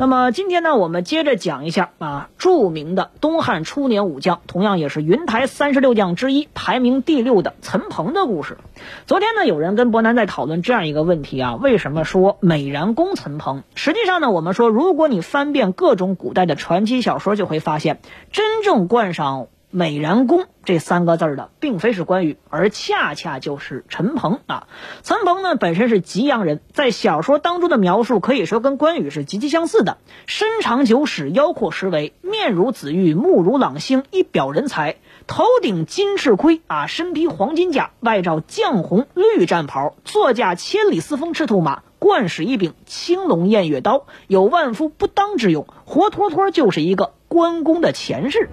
那么今天呢，我们接着讲一下啊，著名的东汉初年武将，同样也是云台三十六将之一，排名第六的岑彭的故事。昨天呢，有人跟伯南在讨论这样一个问题啊，为什么说美髯公岑彭？实际上呢，我们说，如果你翻遍各种古代的传奇小说，就会发现，真正冠上。美髯公这三个字儿的，并非是关羽，而恰恰就是陈鹏啊。陈鹏呢，本身是吉阳人，在小说当中的描述可以说跟关羽是极其相似的。身长九尺，腰阔十围，面如紫玉，目如朗星，一表人才。头顶金翅盔啊，身披黄金甲，外罩绛红绿战袍，坐驾千里四风赤兔马，惯使一柄青龙偃月刀，有万夫不当之勇，活脱脱就是一个关公的前世。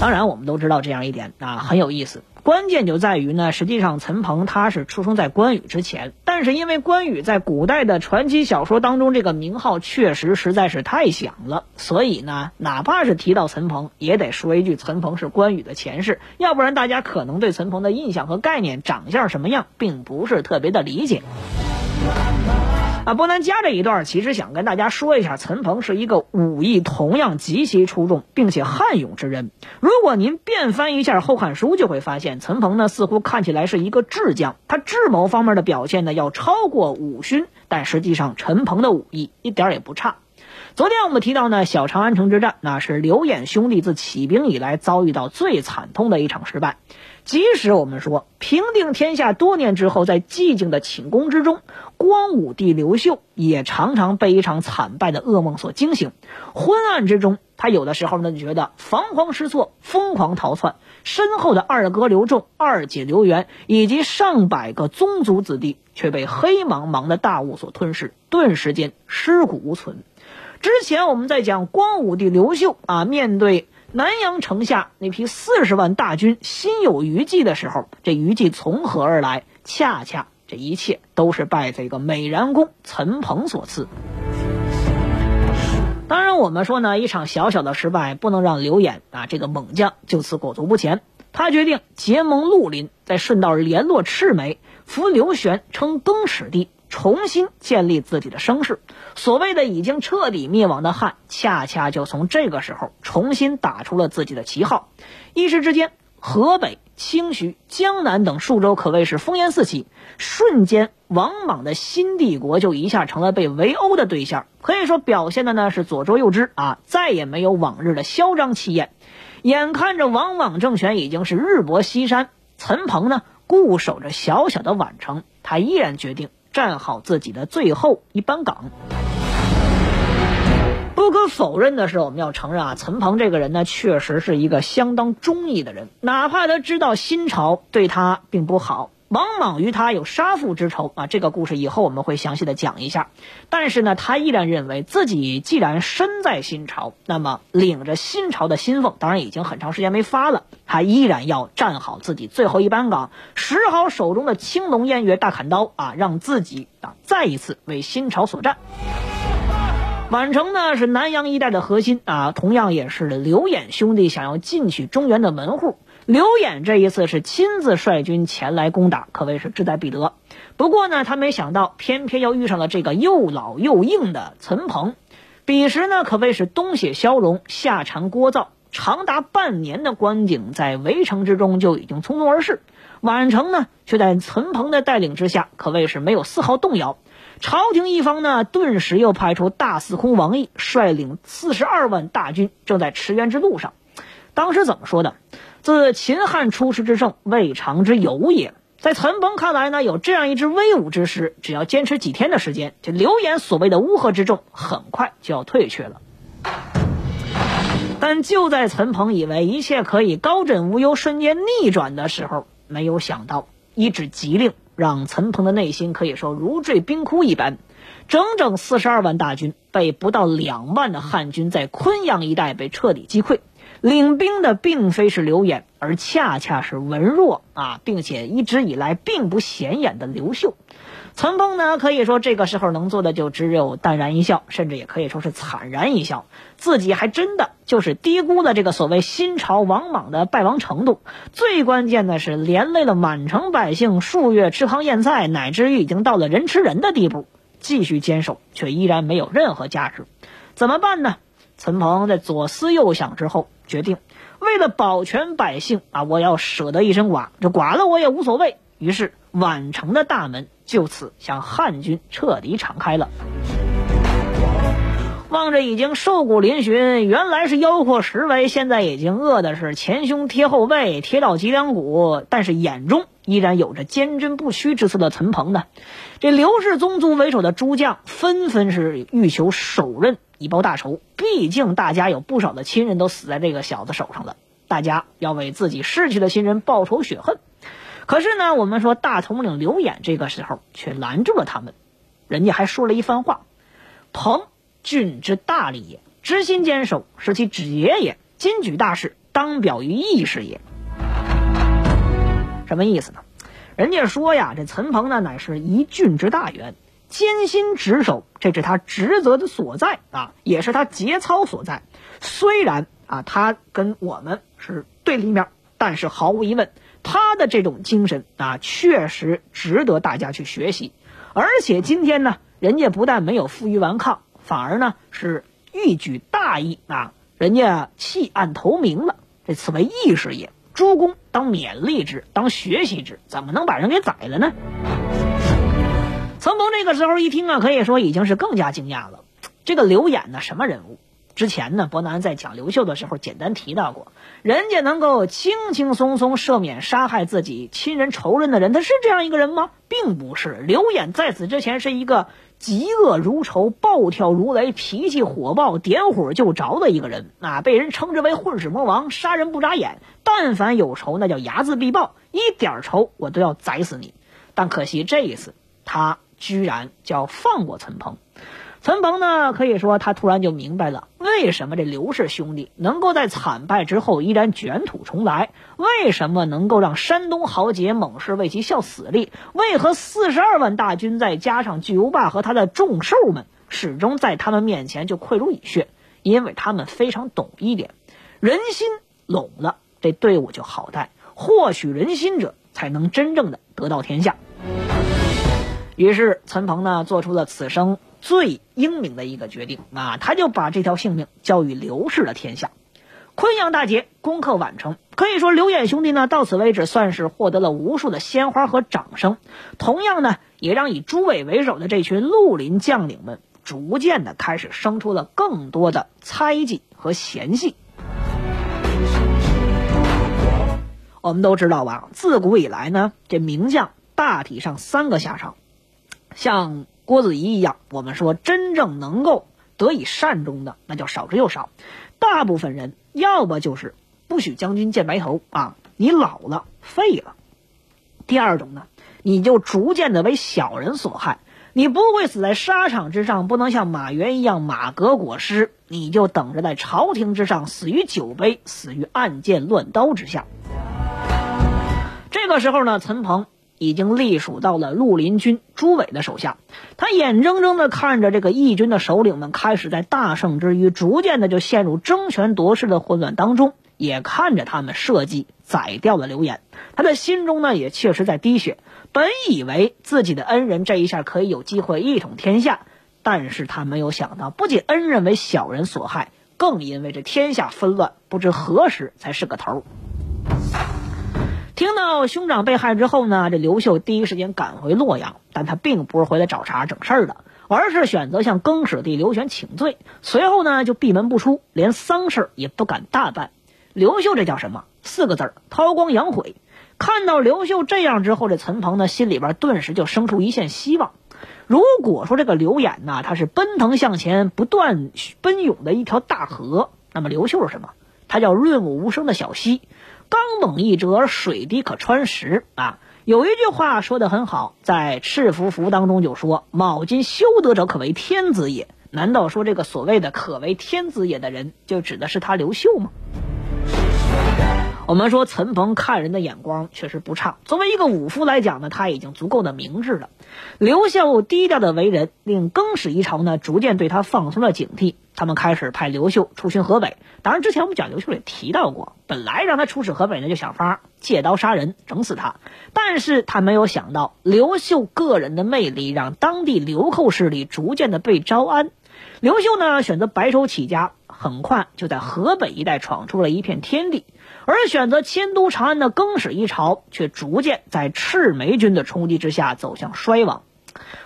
当然，我们都知道这样一点啊，很有意思。关键就在于呢，实际上陈鹏他是出生在关羽之前，但是因为关羽在古代的传奇小说当中这个名号确实实在是太响了，所以呢，哪怕是提到陈鹏，也得说一句陈鹏是关羽的前世，要不然大家可能对陈鹏的印象和概念、长相什么样，并不是特别的理解。啊，波南加这一段，其实想跟大家说一下，陈鹏是一个武艺同样极其出众，并且悍勇之人。如果您遍翻一下《后汉书》，就会发现陈鹏呢，似乎看起来是一个智将，他智谋方面的表现呢，要超过武勋。但实际上，陈鹏的武艺一点也不差。昨天我们提到呢，小长安城之战，那是刘演兄弟自起兵以来遭遇到最惨痛的一场失败。即使我们说平定天下多年之后，在寂静的寝宫之中，光武帝刘秀也常常被一场惨败的噩梦所惊醒。昏暗之中，他有的时候呢就觉得防慌失措，疯狂逃窜，身后的二哥刘仲、二姐刘元以及上百个宗族子弟却被黑茫茫的大雾所吞噬，顿时间尸骨无存。之前我们在讲光武帝刘秀啊，面对。南阳城下那批四十万大军心有余悸的时候，这余悸从何而来？恰恰这一切都是拜这个美髯公陈鹏所赐。当然，我们说呢，一场小小的失败不能让刘演啊这个猛将就此裹足不前。他决定结盟绿林，再顺道联络赤眉，扶刘玄称更始帝。重新建立自己的声势，所谓的已经彻底灭亡的汉，恰恰就从这个时候重新打出了自己的旗号。一时之间，河北、清徐、江南等数州可谓是烽烟四起，瞬间王莽的新帝国就一下成了被围殴的对象。可以说，表现的呢是左捉右支啊，再也没有往日的嚣张气焰。眼看着王莽政权已经是日薄西山，陈鹏呢固守着小小的宛城，他依然决定。站好自己的最后一班岗。不可否认的是，我们要承认啊，陈鹏这个人呢，确实是一个相当忠义的人。哪怕他知道新朝对他并不好，王莽与他有杀父之仇啊，这个故事以后我们会详细的讲一下。但是呢，他依然认为自己既然身在新朝，那么领着新朝的薪俸，当然已经很长时间没发了。他依然要站好自己最后一班岗，使好手中的青龙偃月大砍刀啊，让自己啊再一次为新朝所战。宛城呢是南阳一带的核心啊，同样也是刘演兄弟想要进取中原的门户。刘演这一次是亲自率军前来攻打，可谓是志在必得。不过呢，他没想到偏偏又遇上了这个又老又硬的岑彭。彼时呢，可谓是冬雪消融，夏蝉聒噪。长达半年的关景，在围城之中就已经匆匆而逝。宛城呢，却在岑彭的带领之下，可谓是没有丝毫动摇。朝廷一方呢，顿时又派出大司空王毅率领四十二万大军，正在驰援之路上。当时怎么说的？自秦汉出师之盛，未尝之有也。在陈鹏看来呢，有这样一支威武之师，只要坚持几天的时间，这流言所谓的乌合之众，很快就要退却了。但就在陈鹏以为一切可以高枕无忧、瞬间逆转的时候，没有想到一纸急令让陈鹏的内心可以说如坠冰窟一般。整整四十二万大军被不到两万的汉军在昆阳一带被彻底击溃，领兵的并非是刘演，而恰恰是文弱啊，并且一直以来并不显眼的刘秀。陈鹏呢，可以说这个时候能做的就只有淡然一笑，甚至也可以说是惨然一笑。自己还真的就是低估了这个所谓新朝王莽的败亡程度。最关键的是，连累了满城百姓数月吃糠咽菜，乃至于已经到了人吃人的地步。继续坚守，却依然没有任何价值。怎么办呢？陈鹏在左思右想之后，决定为了保全百姓啊，我要舍得一身剐，这剐了我也无所谓。于是，宛城的大门。就此向汉军彻底敞开了。望着已经瘦骨嶙峋，原来是腰阔十围，现在已经饿的是前胸贴后背，贴到脊梁骨，但是眼中依然有着坚贞不屈之色的陈鹏呢。这刘氏宗族为首的诸将纷纷是欲求手刃以报大仇，毕竟大家有不少的亲人都死在这个小子手上了，大家要为自己逝去的亲人报仇雪恨。可是呢，我们说大统领刘演这个时候却拦住了他们，人家还说了一番话：“彭，郡之大利也，执心坚守，是其职业也。今举大事，当表于义士也。”什么意思呢？人家说呀，这陈鹏呢，乃是一郡之大员，艰辛职守，这是他职责的所在啊，也是他节操所在。虽然啊，他跟我们是对立面，但是毫无疑问。他的这种精神啊，确实值得大家去学习。而且今天呢，人家不但没有负隅顽抗，反而呢是欲举大义啊，人家弃暗投明了。这此为义士也，诸公当勉励之，当学习之，怎么能把人给宰了呢？岑鹏这个时候一听啊，可以说已经是更加惊讶了。这个刘演呢，什么人物？之前呢，伯南在讲刘秀的时候简单提到过，人家能够轻轻松松赦免杀害自己亲人仇人的人，他是这样一个人吗？并不是。刘演在此之前是一个嫉恶如仇、暴跳如雷、脾气火爆、点火就着的一个人啊，被人称之为混世魔王，杀人不眨眼，但凡有仇那叫睚眦必报，一点仇我都要宰死你。但可惜这一次他居然叫放过陈鹏。陈鹏呢？可以说他突然就明白了，为什么这刘氏兄弟能够在惨败之后依然卷土重来？为什么能够让山东豪杰猛士为其效死力？为何四十二万大军再加上巨无霸和他的众兽们，始终在他们面前就溃如蚁穴？因为他们非常懂一点：人心拢了，这队伍就好带；获取人心者，才能真正的得到天下。于是，陈鹏呢，做出了此生。最英明的一个决定啊，他就把这条性命交予刘氏的天下。昆阳大捷，攻克宛城，可以说刘演兄弟呢到此为止算是获得了无数的鲜花和掌声。同样呢，也让以朱伟为首的这群绿林将领们逐渐的开始生出了更多的猜忌和嫌隙。我们都知道吧，自古以来呢，这名将大体上三个下场，像。郭子仪一样，我们说真正能够得以善终的，那叫少之又少。大部分人要么就是不许将军见白头啊，你老了废了；第二种呢，你就逐渐的为小人所害，你不会死在沙场之上，不能像马援一样马革裹尸，你就等着在朝廷之上死于酒杯，死于暗箭乱刀之下。这个时候呢，陈鹏。已经隶属到了绿林军朱伟的手下，他眼睁睁的看着这个义军的首领们开始在大胜之余，逐渐的就陷入争权夺势的混乱当中，也看着他们设计宰掉了刘演，他的心中呢也确实在滴血。本以为自己的恩人这一下可以有机会一统天下，但是他没有想到，不仅恩人为小人所害，更因为这天下纷乱，不知何时才是个头。听到兄长被害之后呢，这刘秀第一时间赶回洛阳，但他并不是回来找茬整事儿的，而是选择向更始帝刘玄请罪。随后呢，就闭门不出，连丧事也不敢大办。刘秀这叫什么？四个字儿：韬光养晦。看到刘秀这样之后，这陈鹏呢心里边顿时就生出一线希望。如果说这个刘演呢，他是奔腾向前、不断奔涌的一条大河，那么刘秀是什么？他叫润物无声的小溪。刚猛一折，水滴可穿石啊！有一句话说的很好，在《赤符符》当中就说：“卯金修得者，可为天子也。”难道说这个所谓的“可为天子也”的人，就指的是他刘秀吗？我们说陈鹏看人的眼光确实不差，作为一个武夫来讲呢，他已经足够的明智了。刘秀低调的为人，令更始一朝呢逐渐对他放松了警惕。他们开始派刘秀出巡河北。当然，之前我们讲刘秀也提到过，本来让他出使河北呢，就想法借刀杀人，整死他。但是他没有想到，刘秀个人的魅力让当地流寇势力逐渐的被招安。刘秀呢选择白手起家，很快就在河北一带闯出了一片天地。而选择迁都长安的更始一朝，却逐渐在赤眉军的冲击之下走向衰亡。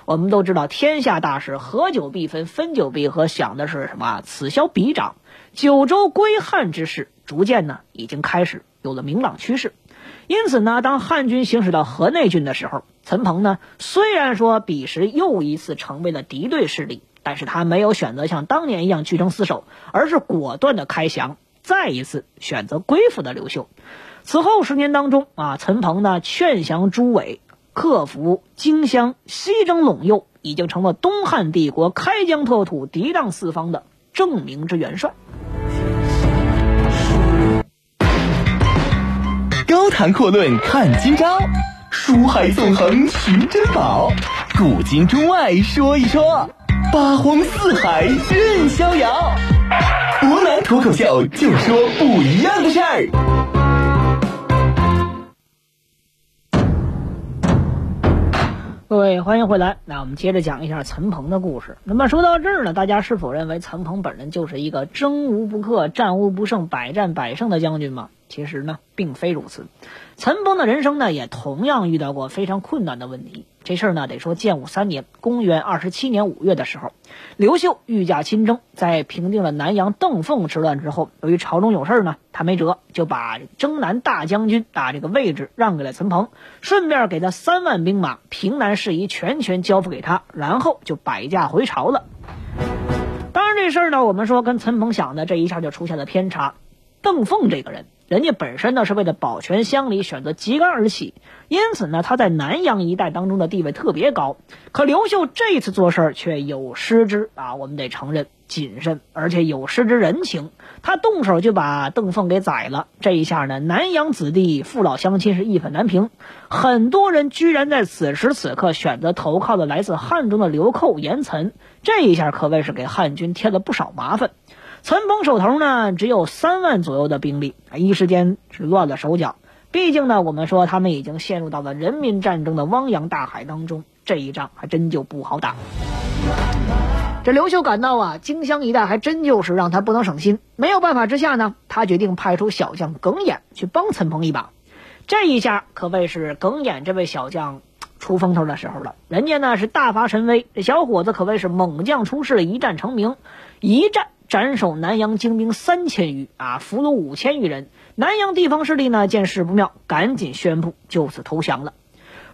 我们都知道，天下大事，合久必分，分久必合，想的是什么？此消彼长。九州归汉之势，逐渐呢，已经开始有了明朗趋势。因此呢，当汉军行驶到河内郡的时候，陈鹏呢，虽然说彼时又一次成为了敌对势力，但是他没有选择像当年一样屈城死守，而是果断的开降，再一次选择归附的刘秀。此后十年当中啊，陈鹏呢，劝降朱伟。克服荆襄，西征陇右，已经成了东汉帝国开疆拓土、涤荡四方的正名之元帅。高谈阔论看今朝，书海纵横寻珍宝，古今中外说一说，八荒四海任逍遥。湖南脱口秀，就说不一样的事儿。各位，欢迎回来。那我们接着讲一下陈鹏的故事。那么说到这儿呢，大家是否认为陈鹏本人就是一个争无不克、战无不胜、百战百胜的将军吗？其实呢，并非如此。陈鹏的人生呢，也同样遇到过非常困难的问题。这事儿呢，得说建武三年，公元二十七年五月的时候，刘秀御驾亲征，在平定了南阳邓凤之乱之后，由于朝中有事呢，他没辙，就把征南大将军啊这个位置让给了陈鹏，顺便给他三万兵马，平南事宜全权交付给他，然后就摆驾回朝了。当然，这事儿呢，我们说跟陈鹏想的这一下就出现了偏差。邓凤这个人。人家本身呢是为了保全乡里，选择揭竿而起，因此呢他在南阳一带当中的地位特别高。可刘秀这次做事儿却有失之啊，我们得承认谨慎，而且有失之人情。他动手就把邓凤给宰了，这一下呢南阳子弟父老乡亲是义愤难平，很多人居然在此时此刻选择投靠了来自汉中的流寇严岑，这一下可谓是给汉军添了不少麻烦。陈鹏手头呢只有三万左右的兵力，一时间是乱了手脚。毕竟呢，我们说他们已经陷入到了人民战争的汪洋大海当中，这一仗还真就不好打。这刘秀感到啊，荆襄一带还真就是让他不能省心。没有办法之下呢，他决定派出小将耿弇去帮陈鹏一把。这一下可谓是耿弇这位小将出风头的时候了。人家呢是大发神威，这小伙子可谓是猛将出世，一战成名，一战。斩首南阳精兵三千余啊，俘虏五千余人。南阳地方势力呢，见势不妙，赶紧宣布就此投降了。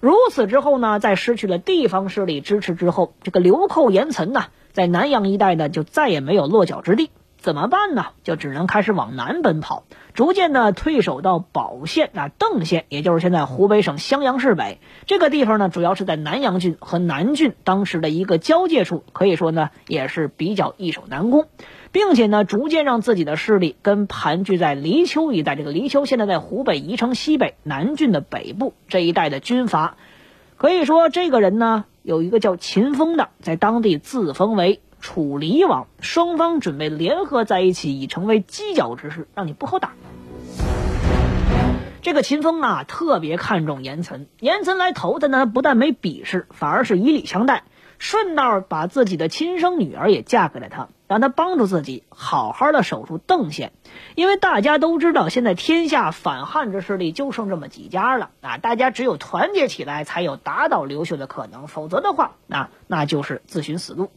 如此之后呢，在失去了地方势力支持之后，这个流寇严岑呢，在南阳一带呢，就再也没有落脚之地。怎么办呢？就只能开始往南奔跑，逐渐呢退守到保县啊，邓县，也就是现在湖北省襄阳市北这个地方呢，主要是在南阳郡和南郡当时的一个交界处，可以说呢，也是比较易守难攻。并且呢，逐渐让自己的势力跟盘踞在黎丘一带。这个黎丘现在在湖北宜城西北南郡的北部这一带的军阀，可以说这个人呢，有一个叫秦风的，在当地自封为楚黎王。双方准备联合在一起，以成为犄角之势，让你不好打。这个秦风啊，特别看重严岑。严岑来投他呢，不但没鄙视，反而是以礼相待，顺道把自己的亲生女儿也嫁给了他。让他帮助自己好好的守住邓县，因为大家都知道，现在天下反汉之势力就剩这么几家了啊！大家只有团结起来，才有打倒刘秀的可能，否则的话，那那就是自寻死路。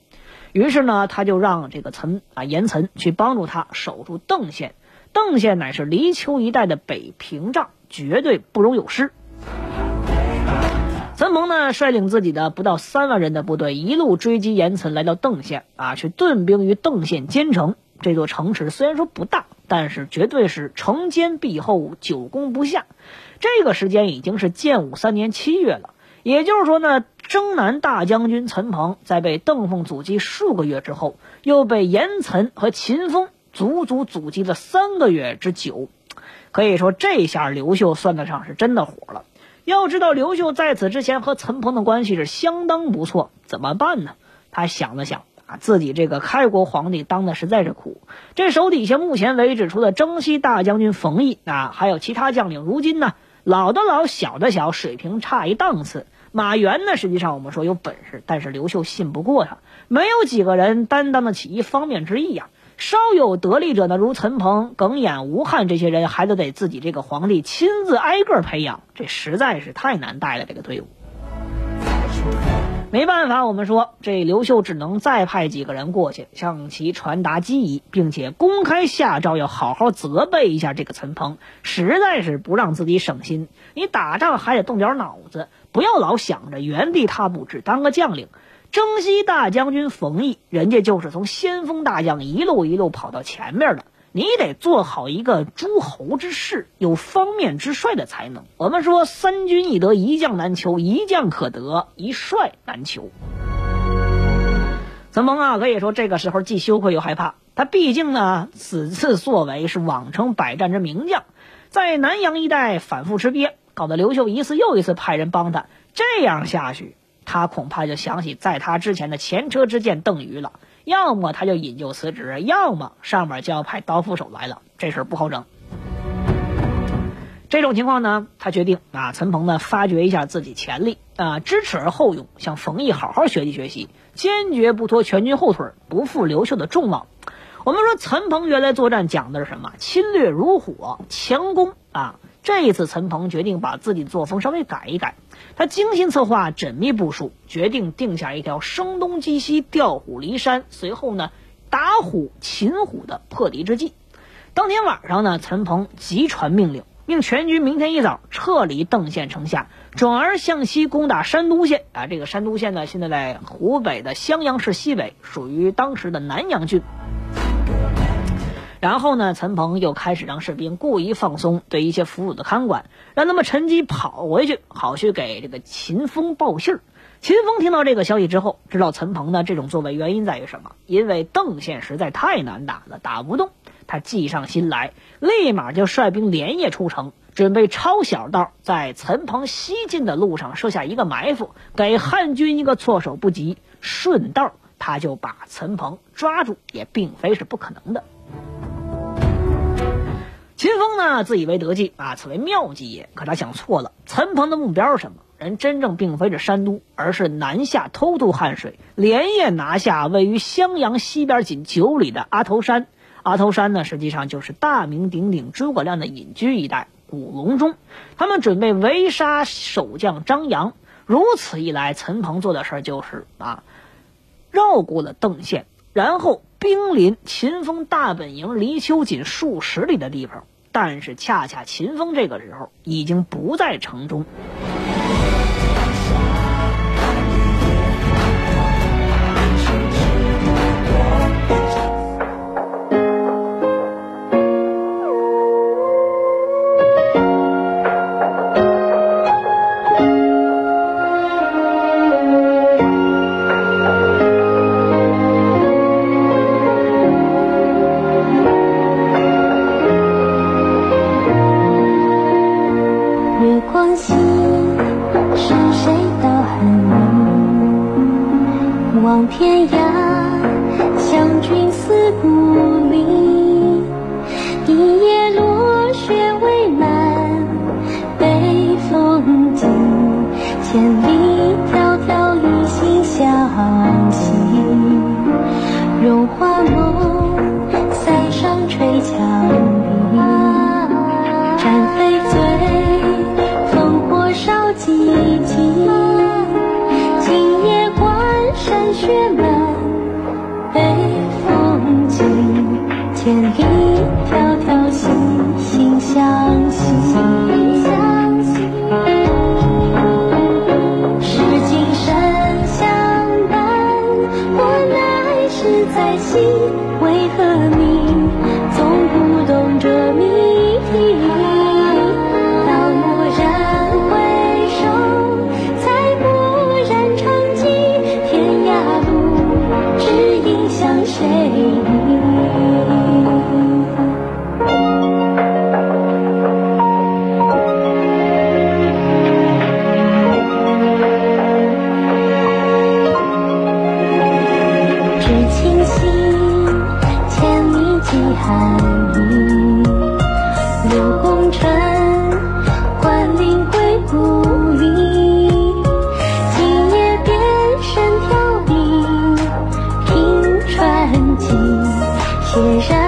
于是呢，他就让这个岑啊严岑去帮助他守住邓县。邓县乃是黎丘一带的北屏障，绝对不容有失。岑鹏呢，率领自己的不到三万人的部队，一路追击严岑，来到邓县啊，去屯兵于邓县坚城。这座城池虽然说不大，但是绝对是城坚壁厚，久攻不下。这个时间已经是建武三年七月了，也就是说呢，征南大将军岑鹏在被邓凤阻击数个月之后，又被严岑和秦风足足阻击了三个月之久。可以说这下刘秀算得上是真的火了。要知道刘秀在此之前和陈鹏的关系是相当不错，怎么办呢？他想了想啊，自己这个开国皇帝当的实在是苦，这手底下目前为止除了征西大将军冯异啊，还有其他将领，如今呢老的老小的小，水平差一档次。马援呢，实际上我们说有本事，但是刘秀信不过他，没有几个人担当得起一方面之意呀。稍有得力者呢，如陈鹏、耿弇、吴汉这些人，还得得自己这个皇帝亲自挨个培养，这实在是太难带了这个队伍。没办法，我们说这刘秀只能再派几个人过去，向其传达机宜，并且公开下诏，要好好责备一下这个陈鹏，实在是不让自己省心。你打仗还得动点脑子，不要老想着原地踏步，只当个将领。征西大将军冯异，人家就是从先锋大将一路一路跑到前面的。你得做好一个诸侯之士，有方面之帅的才能。我们说三军易得，一将难求；一将可得，一帅难求。曾蒙啊，可以说这个时候既羞愧又害怕。他毕竟呢，此次作为是往称百战之名将，在南阳一带反复吃瘪，搞得刘秀一次又一次派人帮他。这样下去。他恐怕就想起在他之前的前车之鉴邓禹了，要么他就引咎辞职，要么上面就要派刀斧手来了，这事儿不好整。这种情况呢，他决定啊，陈鹏呢发掘一下自己潜力啊，知耻而后勇，向冯异好好学习学习，坚决不拖全军后腿，不负刘秀的众望。我们说陈鹏原来作战讲的是什么？侵略如火，强攻啊。这一次，陈鹏决定把自己的作风稍微改一改。他精心策划，缜密部署，决定定下一条声东击西、调虎离山，随后呢打虎擒虎的破敌之计。当天晚上呢，陈鹏急传命令，命全军明天一早撤离邓县城下，转而向西攻打山都县。啊，这个山都县呢，现在在湖北的襄阳市西北，属于当时的南阳郡。然后呢，陈鹏又开始让士兵故意放松对一些俘虏的看管，让他们趁机跑回去，好去给这个秦风报信儿。秦风听到这个消息之后，知道陈鹏的这种作为原因在于什么？因为邓县实在太难打了，打不动。他计上心来，立马就率兵连夜出城，准备抄小道，在陈鹏西进的路上设下一个埋伏，给汉军一个措手不及。顺道他就把陈鹏抓住，也并非是不可能的。秦风呢，自以为得计啊，此为妙计也。可他想错了，陈鹏的目标是什么？人真正并非是山都，而是南下偷渡汉水，连夜拿下位于襄阳西边仅九里的阿头山。阿头山呢，实际上就是大名鼎鼎诸葛亮的隐居一带古隆中。他们准备围杀守将张扬。如此一来，陈鹏做的事儿就是啊，绕过了邓县，然后。兵临秦风大本营离秋瑾数十里的地方，但是恰恰秦风这个时候已经不在城中。依然。